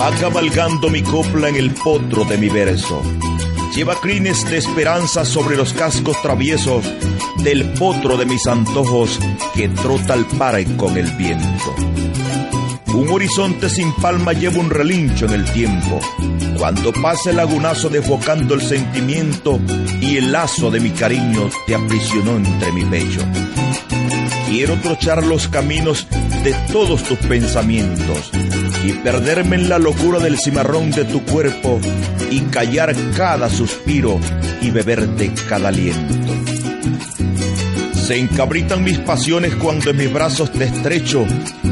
Va cabalgando mi copla en el potro de mi verso. Lleva crines de esperanza sobre los cascos traviesos del potro de mis antojos que trota al par con el viento. Un horizonte sin palma lleva un relincho en el tiempo. Cuando pasa el lagunazo desbocando el sentimiento y el lazo de mi cariño te aprisionó entre mi pecho. Quiero trochar los caminos de todos tus pensamientos y perderme en la locura del cimarrón de tu cuerpo y callar cada suspiro y beberte cada aliento. Se encabritan mis pasiones cuando en mis brazos te estrecho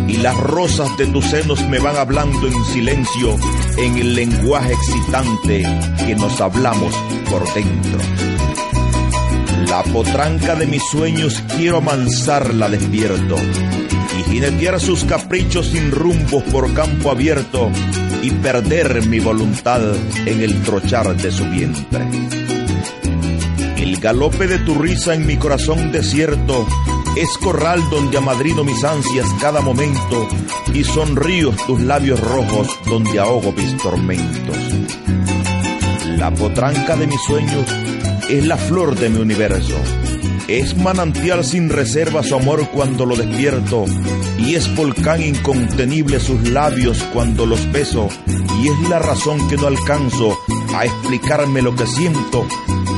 y las rosas de tus senos me van hablando en silencio en el lenguaje excitante que nos hablamos por dentro. La potranca de mis sueños quiero amansarla despierto y jinetear sus caprichos sin rumbos por campo abierto y perder mi voluntad en el trochar de su vientre. El galope de tu risa en mi corazón desierto es corral donde amadrino mis ansias cada momento y sonrío tus labios rojos donde ahogo mis tormentos. La potranca de mis sueños es la flor de mi universo. Es manantial sin reserva su amor cuando lo despierto y es volcán incontenible sus labios cuando los beso y es la razón que no alcanzo a explicarme lo que siento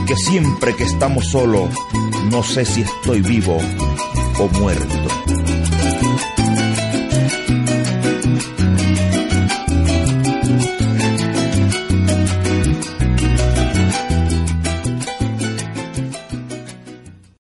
que siempre que estamos solos, no sé si estoy vivo o muerto.